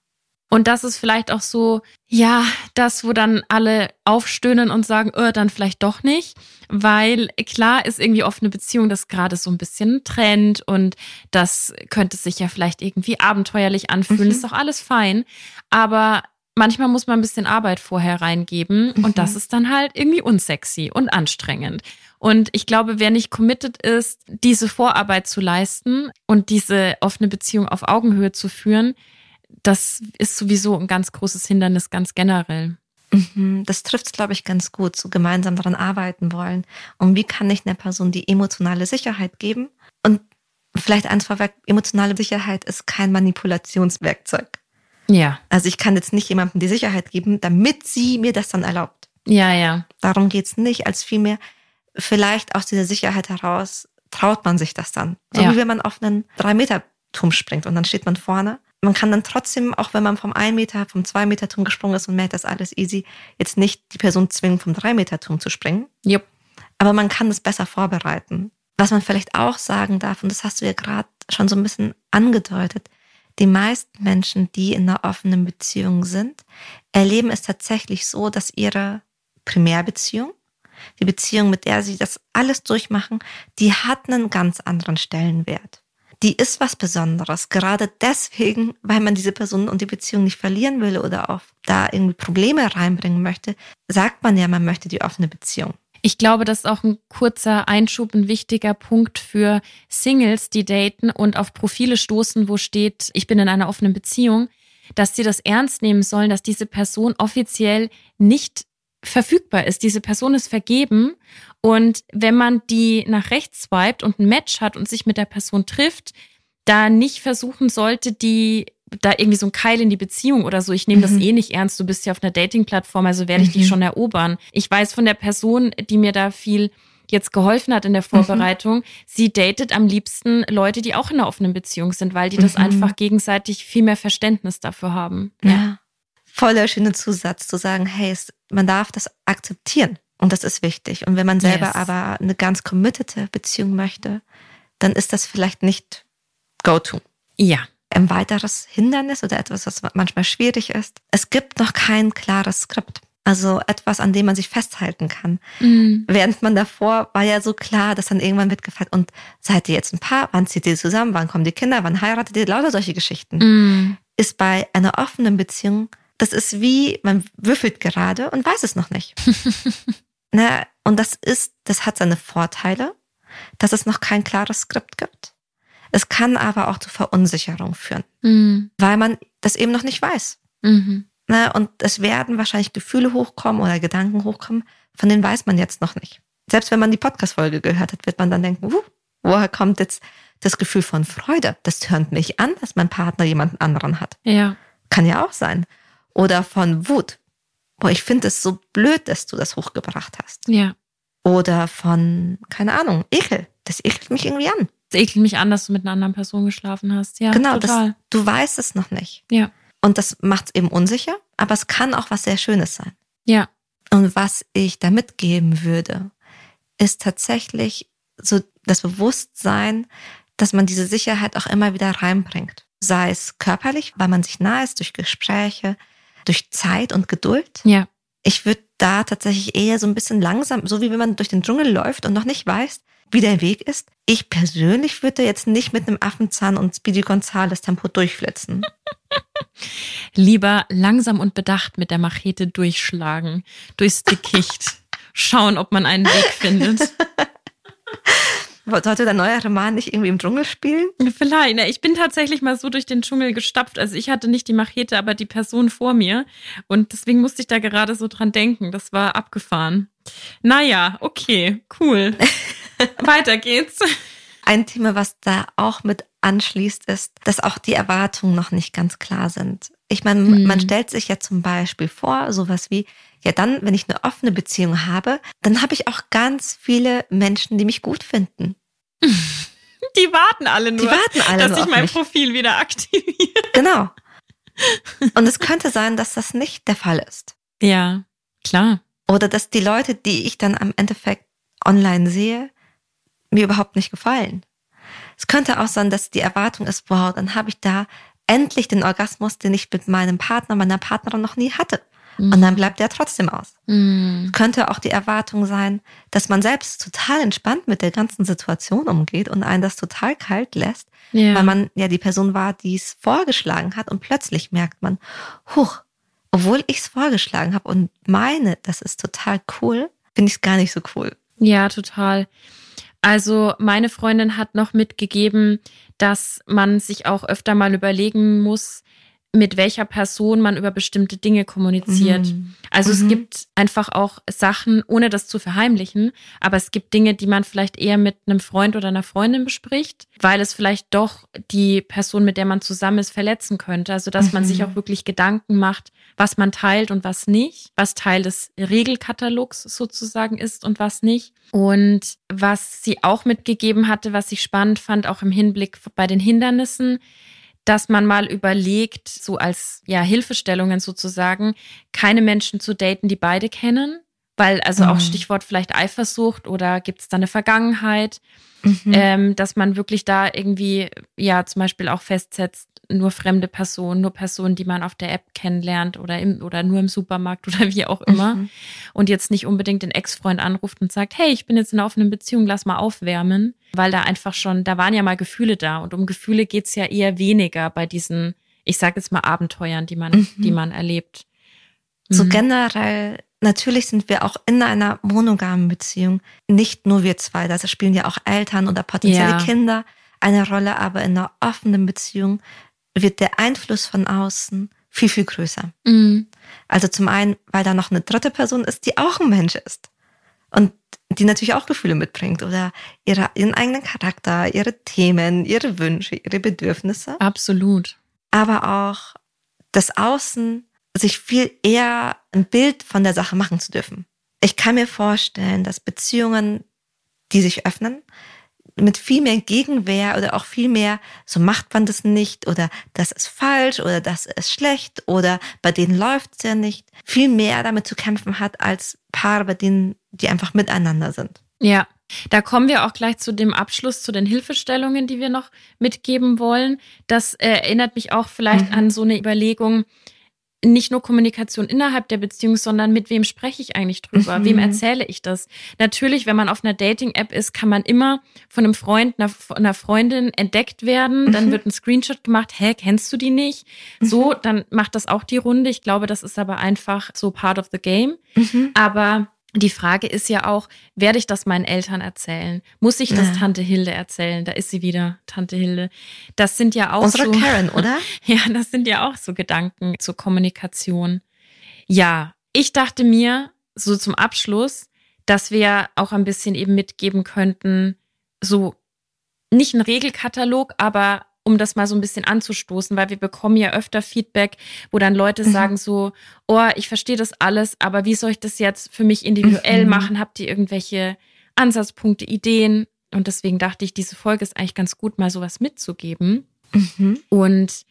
Und das ist vielleicht auch so, ja, das, wo dann alle aufstöhnen und sagen, oh, dann vielleicht doch nicht. Weil klar ist irgendwie offene Beziehung das gerade so ein bisschen Trend und das könnte sich ja vielleicht irgendwie abenteuerlich anfühlen. Mhm. Ist doch alles fein. Aber manchmal muss man ein bisschen Arbeit vorher reingeben mhm. und das ist dann halt irgendwie unsexy und anstrengend. Und ich glaube, wer nicht committed ist, diese Vorarbeit zu leisten und diese offene Beziehung auf Augenhöhe zu führen, das ist sowieso ein ganz großes Hindernis, ganz generell. Mhm, das trifft es, glaube ich, ganz gut, so gemeinsam daran arbeiten wollen. Und wie kann ich einer Person die emotionale Sicherheit geben? Und vielleicht eins vorweg, emotionale Sicherheit ist kein Manipulationswerkzeug. Ja. Also ich kann jetzt nicht jemandem die Sicherheit geben, damit sie mir das dann erlaubt. Ja, ja. Darum geht es nicht, als vielmehr vielleicht aus dieser Sicherheit heraus traut man sich das dann. So ja. wie wenn man auf einen Drei-Meter-Turm springt und dann steht man vorne man kann dann trotzdem, auch wenn man vom 1 Meter, vom 2 Meter Turm gesprungen ist und merkt, das ist alles easy, jetzt nicht die Person zwingen, vom 3 Meter Turm zu springen. Yep. Aber man kann es besser vorbereiten. Was man vielleicht auch sagen darf, und das hast du ja gerade schon so ein bisschen angedeutet, die meisten Menschen, die in einer offenen Beziehung sind, erleben es tatsächlich so, dass ihre Primärbeziehung die Beziehung, mit der sie das alles durchmachen, die hat einen ganz anderen Stellenwert. Die ist was Besonderes, gerade deswegen, weil man diese Person und die Beziehung nicht verlieren will oder auch da irgendwie Probleme reinbringen möchte, sagt man ja, man möchte die offene Beziehung. Ich glaube, das ist auch ein kurzer Einschub, ein wichtiger Punkt für Singles, die daten und auf Profile stoßen, wo steht, ich bin in einer offenen Beziehung, dass sie das ernst nehmen sollen, dass diese Person offiziell nicht verfügbar ist. Diese Person ist vergeben und wenn man die nach rechts swiped und ein Match hat und sich mit der Person trifft, da nicht versuchen sollte, die da irgendwie so ein Keil in die Beziehung oder so. Ich nehme das mhm. eh nicht ernst. Du bist ja auf einer Dating-Plattform, also werde ich mhm. dich schon erobern. Ich weiß von der Person, die mir da viel jetzt geholfen hat in der mhm. Vorbereitung, mhm. sie datet am liebsten Leute, die auch in einer offenen Beziehung sind, weil die das mhm. einfach gegenseitig viel mehr Verständnis dafür haben. Ja. ja. Voller schöner Zusatz zu sagen, hey, man darf das akzeptieren und das ist wichtig. Und wenn man selber yes. aber eine ganz committete Beziehung möchte, dann ist das vielleicht nicht go-to. Ja. Ein weiteres Hindernis oder etwas, was manchmal schwierig ist. Es gibt noch kein klares Skript. Also etwas, an dem man sich festhalten kann. Mhm. Während man davor war ja so klar, dass dann irgendwann wird gefragt, und seid ihr jetzt ein Paar? Wann zieht ihr zusammen? Wann kommen die Kinder? Wann heiratet ihr? Lauter solche Geschichten. Mhm. Ist bei einer offenen Beziehung, das ist wie, man würfelt gerade und weiß es noch nicht. Na, ne? und das ist, das hat seine Vorteile, dass es noch kein klares Skript gibt. Es kann aber auch zu Verunsicherung führen, mhm. weil man das eben noch nicht weiß. Mhm. Ne? Und es werden wahrscheinlich Gefühle hochkommen oder Gedanken hochkommen, von denen weiß man jetzt noch nicht. Selbst wenn man die Podcast-Folge gehört hat, wird man dann denken, uh, woher kommt jetzt das Gefühl von Freude? Das tönt mich an, dass mein Partner jemanden anderen hat. Ja. Kann ja auch sein. Oder von Wut. Boah, ich finde es so blöd, dass du das hochgebracht hast. Ja. Oder von, keine Ahnung, Ekel. Das ekelt mich irgendwie an. Das ekelt mich an, dass du mit einer anderen Person geschlafen hast. Ja, genau, total. Das, du weißt es noch nicht. Ja. Und das macht es eben unsicher, aber es kann auch was sehr Schönes sein. Ja. Und was ich da mitgeben würde, ist tatsächlich so das Bewusstsein, dass man diese Sicherheit auch immer wieder reinbringt. Sei es körperlich, weil man sich nahe ist durch Gespräche, durch Zeit und Geduld. Ja. Ich würde da tatsächlich eher so ein bisschen langsam, so wie wenn man durch den Dschungel läuft und noch nicht weiß, wie der Weg ist. Ich persönlich würde jetzt nicht mit einem Affenzahn und Speedy Gonzales Tempo durchflitzen. Lieber langsam und bedacht mit der Machete durchschlagen, durchs Dickicht, schauen, ob man einen Weg findet. Sollte der neue Roman nicht irgendwie im Dschungel spielen? Vielleicht. Ich bin tatsächlich mal so durch den Dschungel gestapft. Also ich hatte nicht die Machete, aber die Person vor mir. Und deswegen musste ich da gerade so dran denken. Das war abgefahren. Naja, okay, cool. Weiter geht's. Ein Thema, was da auch mit anschließt, ist, dass auch die Erwartungen noch nicht ganz klar sind. Ich meine, mhm. man stellt sich ja zum Beispiel vor, sowas wie, ja dann, wenn ich eine offene Beziehung habe, dann habe ich auch ganz viele Menschen, die mich gut finden. Die warten alle nur, die warten alle dass ich mein mich. Profil wieder aktiviere. Genau. Und es könnte sein, dass das nicht der Fall ist. Ja, klar. Oder dass die Leute, die ich dann am Endeffekt online sehe, mir überhaupt nicht gefallen. Es könnte auch sein, dass die Erwartung ist, wow, dann habe ich da endlich den Orgasmus, den ich mit meinem Partner, meiner Partnerin noch nie hatte. Mhm. Und dann bleibt der trotzdem aus. Mhm. Könnte auch die Erwartung sein, dass man selbst total entspannt mit der ganzen Situation umgeht und einen das total kalt lässt, ja. weil man ja die Person war, die es vorgeschlagen hat und plötzlich merkt man, huch, obwohl ich es vorgeschlagen habe und meine, das ist total cool, finde ich es gar nicht so cool. Ja, total. Also meine Freundin hat noch mitgegeben, dass man sich auch öfter mal überlegen muss, mit welcher Person man über bestimmte Dinge kommuniziert. Mhm. Also mhm. es gibt einfach auch Sachen, ohne das zu verheimlichen, aber es gibt Dinge, die man vielleicht eher mit einem Freund oder einer Freundin bespricht, weil es vielleicht doch die Person, mit der man zusammen ist, verletzen könnte. Also dass mhm. man sich mhm. auch wirklich Gedanken macht, was man teilt und was nicht, was Teil des Regelkatalogs sozusagen ist und was nicht. Und was sie auch mitgegeben hatte, was ich spannend fand, auch im Hinblick bei den Hindernissen, dass man mal überlegt, so als ja Hilfestellungen sozusagen, keine Menschen zu daten, die beide kennen, weil also mhm. auch Stichwort vielleicht Eifersucht oder gibt es da eine Vergangenheit, mhm. ähm, dass man wirklich da irgendwie ja zum Beispiel auch festsetzt, nur fremde Personen, nur Personen, die man auf der App kennenlernt oder im, oder nur im Supermarkt oder wie auch immer. Mhm. Und jetzt nicht unbedingt den Ex-Freund anruft und sagt, hey, ich bin jetzt in einer offenen Beziehung, lass mal aufwärmen. Weil da einfach schon, da waren ja mal Gefühle da. Und um Gefühle geht's ja eher weniger bei diesen, ich sage jetzt mal, Abenteuern, die man, mhm. die man erlebt. So mhm. generell Natürlich sind wir auch in einer monogamen Beziehung, nicht nur wir zwei, da spielen ja auch Eltern oder potenzielle ja. Kinder eine Rolle, aber in einer offenen Beziehung wird der Einfluss von außen viel, viel größer. Mhm. Also zum einen, weil da noch eine dritte Person ist, die auch ein Mensch ist und die natürlich auch Gefühle mitbringt oder ihre, ihren eigenen Charakter, ihre Themen, ihre Wünsche, ihre Bedürfnisse. Absolut. Aber auch das Außen sich viel eher ein Bild von der Sache machen zu dürfen. Ich kann mir vorstellen, dass Beziehungen, die sich öffnen, mit viel mehr Gegenwehr oder auch viel mehr, so macht man das nicht oder das ist falsch oder das ist schlecht oder bei denen läuft es ja nicht, viel mehr damit zu kämpfen hat als Paare, bei denen die einfach miteinander sind. Ja, da kommen wir auch gleich zu dem Abschluss, zu den Hilfestellungen, die wir noch mitgeben wollen. Das äh, erinnert mich auch vielleicht mhm. an so eine Überlegung, nicht nur Kommunikation innerhalb der Beziehung, sondern mit wem spreche ich eigentlich drüber? Mhm. Wem erzähle ich das? Natürlich, wenn man auf einer Dating-App ist, kann man immer von einem Freund, einer, einer Freundin entdeckt werden. Dann mhm. wird ein Screenshot gemacht. Hä, kennst du die nicht? Mhm. So, dann macht das auch die Runde. Ich glaube, das ist aber einfach so part of the game. Mhm. Aber die Frage ist ja auch, werde ich das meinen Eltern erzählen? Muss ich das ja. Tante Hilde erzählen? Da ist sie wieder, Tante Hilde. Das sind ja auch Unsere so. Karen, oder? Ja, das sind ja auch so Gedanken zur Kommunikation. Ja, ich dachte mir so zum Abschluss, dass wir auch ein bisschen eben mitgeben könnten, so nicht ein Regelkatalog, aber um das mal so ein bisschen anzustoßen, weil wir bekommen ja öfter Feedback, wo dann Leute mhm. sagen so, oh, ich verstehe das alles, aber wie soll ich das jetzt für mich individuell mhm. machen? Habt ihr irgendwelche Ansatzpunkte, Ideen? Und deswegen dachte ich, diese Folge ist eigentlich ganz gut, mal sowas mitzugeben. Mhm. Und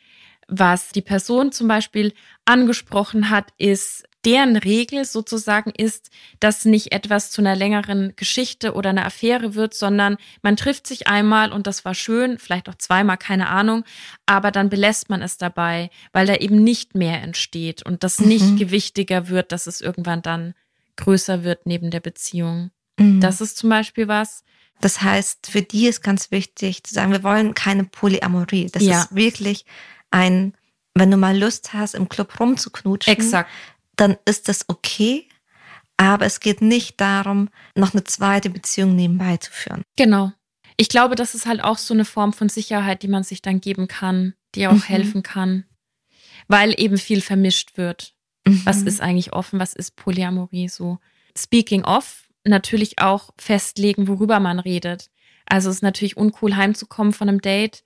was die Person zum Beispiel angesprochen hat, ist deren Regel sozusagen ist, dass nicht etwas zu einer längeren Geschichte oder einer Affäre wird, sondern man trifft sich einmal und das war schön, vielleicht auch zweimal, keine Ahnung, aber dann belässt man es dabei, weil da eben nicht mehr entsteht und das mhm. nicht gewichtiger wird, dass es irgendwann dann größer wird neben der Beziehung. Mhm. Das ist zum Beispiel was. Das heißt, für die ist ganz wichtig zu sagen, wir wollen keine Polyamorie. Das ja. ist wirklich ein, wenn du mal Lust hast, im Club rumzuknutschen. Exakt dann ist das okay. Aber es geht nicht darum, noch eine zweite Beziehung nebenbei zu führen. Genau. Ich glaube, das ist halt auch so eine Form von Sicherheit, die man sich dann geben kann, die auch mhm. helfen kann, weil eben viel vermischt wird. Mhm. Was ist eigentlich offen? Was ist Polyamorie so? Speaking of, natürlich auch festlegen, worüber man redet. Also es ist natürlich uncool, heimzukommen von einem Date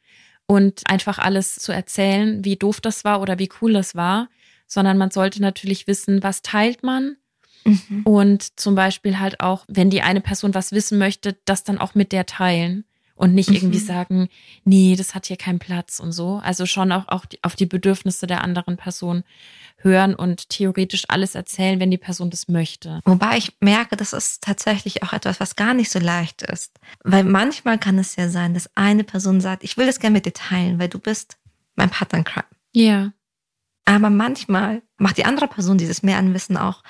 und einfach alles zu erzählen, wie doof das war oder wie cool das war sondern man sollte natürlich wissen, was teilt man. Mhm. Und zum Beispiel halt auch, wenn die eine Person was wissen möchte, das dann auch mit der teilen und nicht mhm. irgendwie sagen, nee, das hat hier keinen Platz und so. Also schon auch, auch die, auf die Bedürfnisse der anderen Person hören und theoretisch alles erzählen, wenn die Person das möchte. Wobei ich merke, das ist tatsächlich auch etwas, was gar nicht so leicht ist. Weil manchmal kann es ja sein, dass eine Person sagt, ich will das gerne mit dir teilen, weil du bist mein Partner in Crime. Ja. Aber manchmal macht die andere Person dieses Mehranwissen auch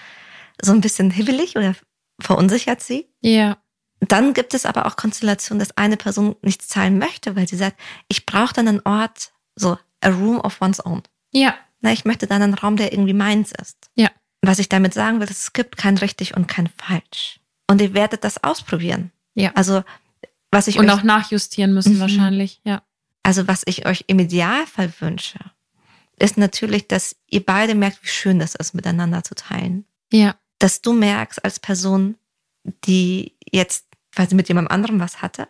so ein bisschen hibbelig oder verunsichert sie. Ja. Dann gibt es aber auch Konstellationen, dass eine Person nichts zahlen möchte, weil sie sagt, ich brauche dann einen Ort, so a room of one's own. Ja. Na, ich möchte dann einen Raum, der irgendwie meins ist. Ja. Was ich damit sagen will, ist, es gibt kein richtig und kein falsch. Und ihr werdet das ausprobieren. Ja. Also, was ich Und auch nachjustieren müssen mhm. wahrscheinlich, ja. Also, was ich euch im Idealfall wünsche, ist natürlich, dass ihr beide merkt, wie schön das ist, miteinander zu teilen. Ja. Dass du merkst als Person, die jetzt, weil sie mit jemandem anderen was hatte,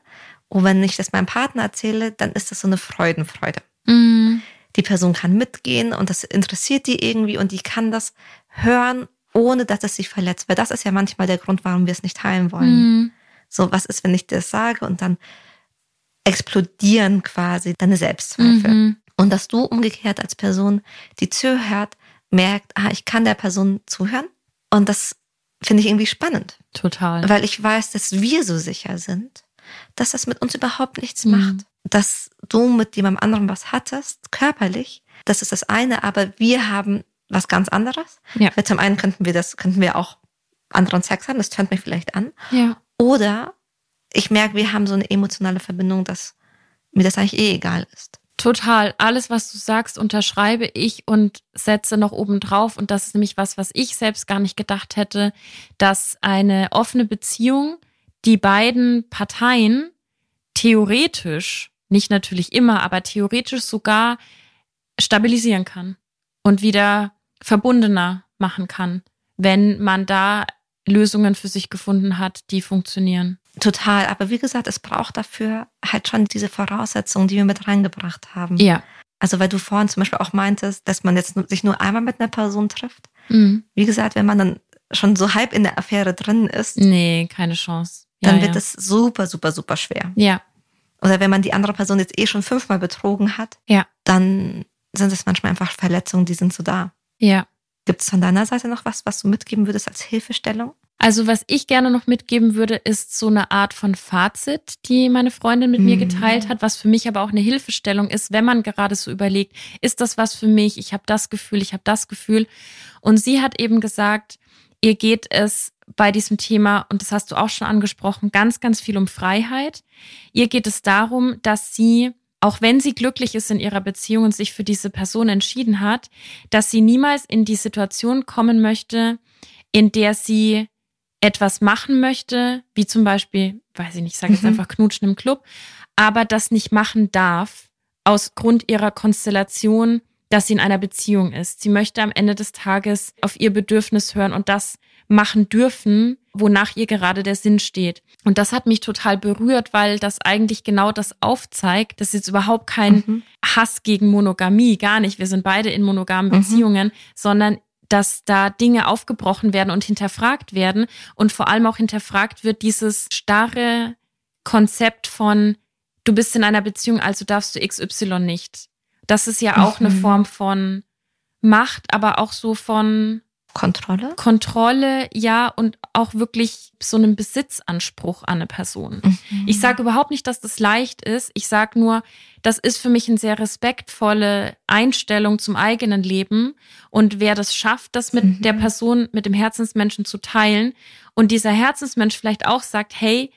und wenn ich das meinem Partner erzähle, dann ist das so eine Freudenfreude. Mhm. Die Person kann mitgehen und das interessiert die irgendwie und die kann das hören, ohne dass es sich verletzt. Weil das ist ja manchmal der Grund, warum wir es nicht teilen wollen. Mhm. So, was ist, wenn ich das sage und dann explodieren quasi deine Selbstzweifel. Mhm. Und dass du umgekehrt als Person, die zuhört, merkt, ah, ich kann der Person zuhören. Und das finde ich irgendwie spannend. Total. Weil ich weiß, dass wir so sicher sind, dass das mit uns überhaupt nichts mhm. macht. dass du mit jemandem anderen was hattest, körperlich, das ist das eine, aber wir haben was ganz anderes. Ja. Weil zum einen könnten wir das, könnten wir auch anderen Sex haben, das tönt mich vielleicht an. Ja. Oder ich merke, wir haben so eine emotionale Verbindung, dass mir das eigentlich eh egal ist. Total. Alles, was du sagst, unterschreibe ich und setze noch oben drauf. Und das ist nämlich was, was ich selbst gar nicht gedacht hätte, dass eine offene Beziehung die beiden Parteien theoretisch, nicht natürlich immer, aber theoretisch sogar stabilisieren kann und wieder verbundener machen kann, wenn man da Lösungen für sich gefunden hat, die funktionieren. Total. Aber wie gesagt, es braucht dafür halt schon diese Voraussetzungen, die wir mit reingebracht haben. Ja. Also, weil du vorhin zum Beispiel auch meintest, dass man jetzt sich nur einmal mit einer Person trifft. Mhm. Wie gesagt, wenn man dann schon so halb in der Affäre drin ist, Nee, keine Chance. Ja, dann wird ja. es super, super, super schwer. Ja, Oder wenn man die andere Person jetzt eh schon fünfmal betrogen hat, ja, dann sind es manchmal einfach Verletzungen, die sind so da. ja. Gibt es von deiner Seite noch was, was du mitgeben würdest als Hilfestellung? Also was ich gerne noch mitgeben würde, ist so eine Art von Fazit, die meine Freundin mit mir Mhm. geteilt hat, was für mich aber auch eine Hilfestellung ist, wenn man gerade so überlegt, ist das was für mich? Ich habe das Gefühl, ich habe das Gefühl. Und sie hat eben gesagt, ihr geht es bei diesem Thema, und das hast du auch schon angesprochen, ganz, ganz viel um Freiheit. Ihr geht es darum, dass sie, auch wenn sie glücklich ist in ihrer Beziehung und sich für diese Person entschieden hat, dass sie niemals in die Situation kommen möchte, in der sie etwas machen möchte, wie zum Beispiel, weiß ich nicht, ich sage jetzt Mhm. einfach Knutschen im Club, aber das nicht machen darf aus Grund ihrer Konstellation, dass sie in einer Beziehung ist. Sie möchte am Ende des Tages auf ihr Bedürfnis hören und das machen dürfen, wonach ihr gerade der Sinn steht. Und das hat mich total berührt, weil das eigentlich genau das aufzeigt. Das ist jetzt überhaupt kein Mhm. Hass gegen Monogamie, gar nicht. Wir sind beide in monogamen Mhm. Beziehungen, sondern dass da Dinge aufgebrochen werden und hinterfragt werden und vor allem auch hinterfragt wird dieses starre Konzept von du bist in einer Beziehung, also darfst du XY nicht. Das ist ja auch eine Mhm. Form von Macht, aber auch so von Kontrolle? Kontrolle, ja, und auch wirklich so einem Besitzanspruch an eine Person. Mhm. Ich sage überhaupt nicht, dass das leicht ist. Ich sage nur, das ist für mich eine sehr respektvolle Einstellung zum eigenen Leben. Und wer das schafft, das mit Mhm. der Person, mit dem Herzensmenschen zu teilen und dieser Herzensmensch vielleicht auch sagt, hey,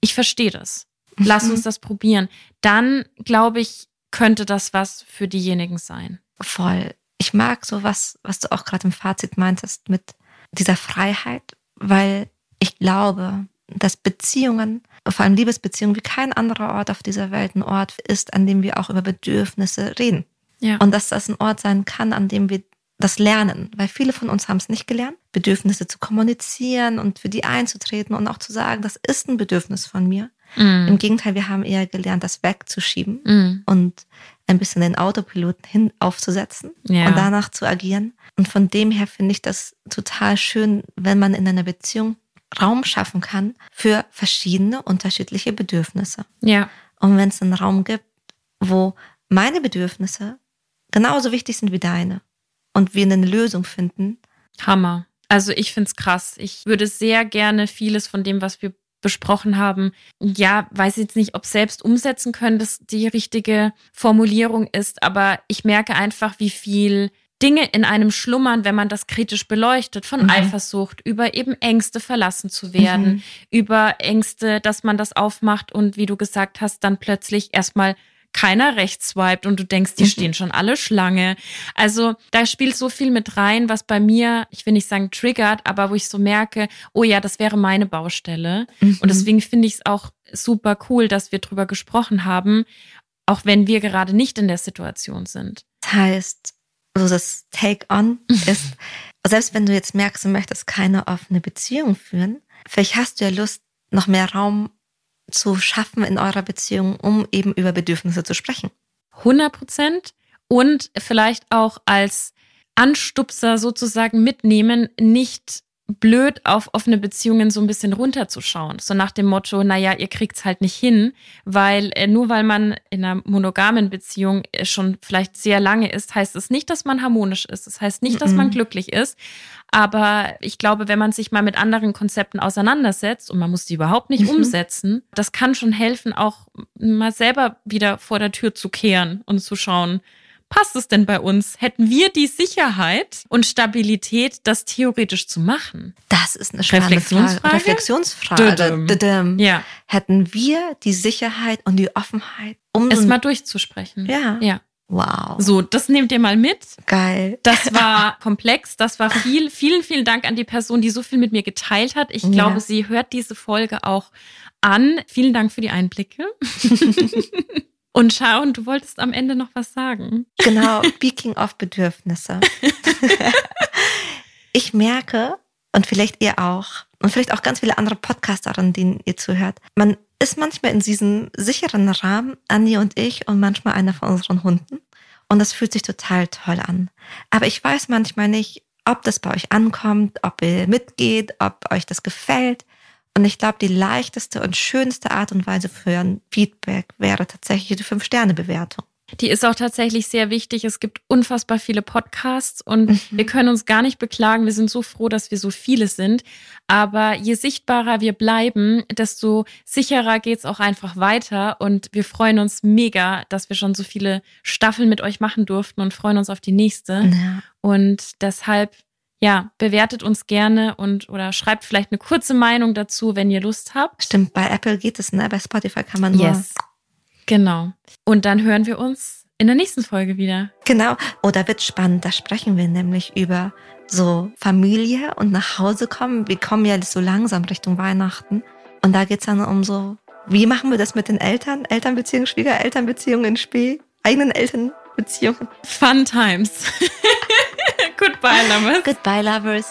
ich verstehe das. Lass Mhm. uns das probieren. Dann, glaube ich, könnte das was für diejenigen sein. Voll. Ich mag so was, was du auch gerade im Fazit meintest mit dieser Freiheit, weil ich glaube, dass Beziehungen, vor allem Liebesbeziehungen, wie kein anderer Ort auf dieser Welt ein Ort ist, an dem wir auch über Bedürfnisse reden. Ja. Und dass das ein Ort sein kann, an dem wir das lernen, weil viele von uns haben es nicht gelernt, Bedürfnisse zu kommunizieren und für die einzutreten und auch zu sagen, das ist ein Bedürfnis von mir. Im Mm. Gegenteil, wir haben eher gelernt, das wegzuschieben Mm. und ein bisschen den Autopiloten hin aufzusetzen Ja. und danach zu agieren. Und von dem her finde ich das total schön, wenn man in einer Beziehung Raum schaffen kann für verschiedene unterschiedliche Bedürfnisse. Ja. Und wenn es einen Raum gibt, wo meine Bedürfnisse genauso wichtig sind wie deine und wir eine Lösung finden, Hammer. Also ich find's krass. Ich würde sehr gerne vieles von dem, was wir besprochen haben, ja, weiß jetzt nicht, ob selbst umsetzen können, das die richtige Formulierung ist, aber ich merke einfach, wie viel Dinge in einem schlummern, wenn man das kritisch beleuchtet, von Mhm. Eifersucht über eben Ängste verlassen zu werden, Mhm. über Ängste, dass man das aufmacht und wie du gesagt hast, dann plötzlich erstmal keiner rechts swiped und du denkst, die Mhm. stehen schon alle Schlange. Also da spielt so viel mit rein, was bei mir, ich will nicht sagen triggert, aber wo ich so merke, oh ja, das wäre meine Baustelle. Mhm. Und deswegen finde ich es auch super cool, dass wir drüber gesprochen haben, auch wenn wir gerade nicht in der Situation sind. Das heißt, also das Take-on ist, selbst wenn du jetzt merkst, du möchtest keine offene Beziehung führen, vielleicht hast du ja Lust, noch mehr Raum zu schaffen in eurer Beziehung, um eben über Bedürfnisse zu sprechen. 100 Prozent und vielleicht auch als Anstupser sozusagen mitnehmen, nicht blöd, auf offene Beziehungen so ein bisschen runterzuschauen. So nach dem Motto, naja, ihr kriegt's halt nicht hin, weil äh, nur weil man in einer monogamen Beziehung äh, schon vielleicht sehr lange ist, heißt es nicht, dass man harmonisch ist. Das heißt nicht, dass man glücklich ist. Aber ich glaube, wenn man sich mal mit anderen Konzepten auseinandersetzt und man muss die überhaupt nicht mhm. umsetzen, das kann schon helfen, auch mal selber wieder vor der Tür zu kehren und zu schauen, passt es denn bei uns? Hätten wir die Sicherheit und Stabilität, das theoretisch zu machen? Das ist eine Reflexionsfrage. Reflexionsfrage. Ja. Hätten wir die Sicherheit und die Offenheit, um es mal durchzusprechen? Ja. Ja. Wow. So, das nehmt ihr mal mit. Geil. Das war komplex. Das war viel. Vielen, vielen Dank an die Person, die so viel mit mir geteilt hat. Ich ja. glaube, sie hört diese Folge auch an. Vielen Dank für die Einblicke. Und Sharon, du wolltest am Ende noch was sagen. Genau, speaking of Bedürfnisse. ich merke, und vielleicht ihr auch, und vielleicht auch ganz viele andere Podcasterinnen, denen ihr zuhört, man ist manchmal in diesem sicheren Rahmen, Andi und ich und manchmal einer von unseren Hunden. Und das fühlt sich total toll an. Aber ich weiß manchmal nicht, ob das bei euch ankommt, ob ihr mitgeht, ob euch das gefällt. Und ich glaube, die leichteste und schönste Art und Weise für ein Feedback wäre tatsächlich die Fünf-Sterne-Bewertung. Die ist auch tatsächlich sehr wichtig. Es gibt unfassbar viele Podcasts und mhm. wir können uns gar nicht beklagen. Wir sind so froh, dass wir so viele sind. Aber je sichtbarer wir bleiben, desto sicherer geht's auch einfach weiter. Und wir freuen uns mega, dass wir schon so viele Staffeln mit euch machen durften und freuen uns auf die nächste. Ja. Und deshalb ja, bewertet uns gerne und oder schreibt vielleicht eine kurze Meinung dazu, wenn ihr Lust habt. Stimmt, bei Apple geht es, ne? Bei Spotify kann man nur. Yes. Genau. Und dann hören wir uns in der nächsten Folge wieder. Genau. Oh, da wird spannend. Da sprechen wir nämlich über so Familie und nach Hause kommen. Wir kommen ja so langsam Richtung Weihnachten. Und da geht's dann um so, wie machen wir das mit den Eltern? Elternbeziehungen, Schwiegerelternbeziehungen in Spee, eigenen Elternbeziehungen. Fun times. Goodbye, lovers. Goodbye, lovers.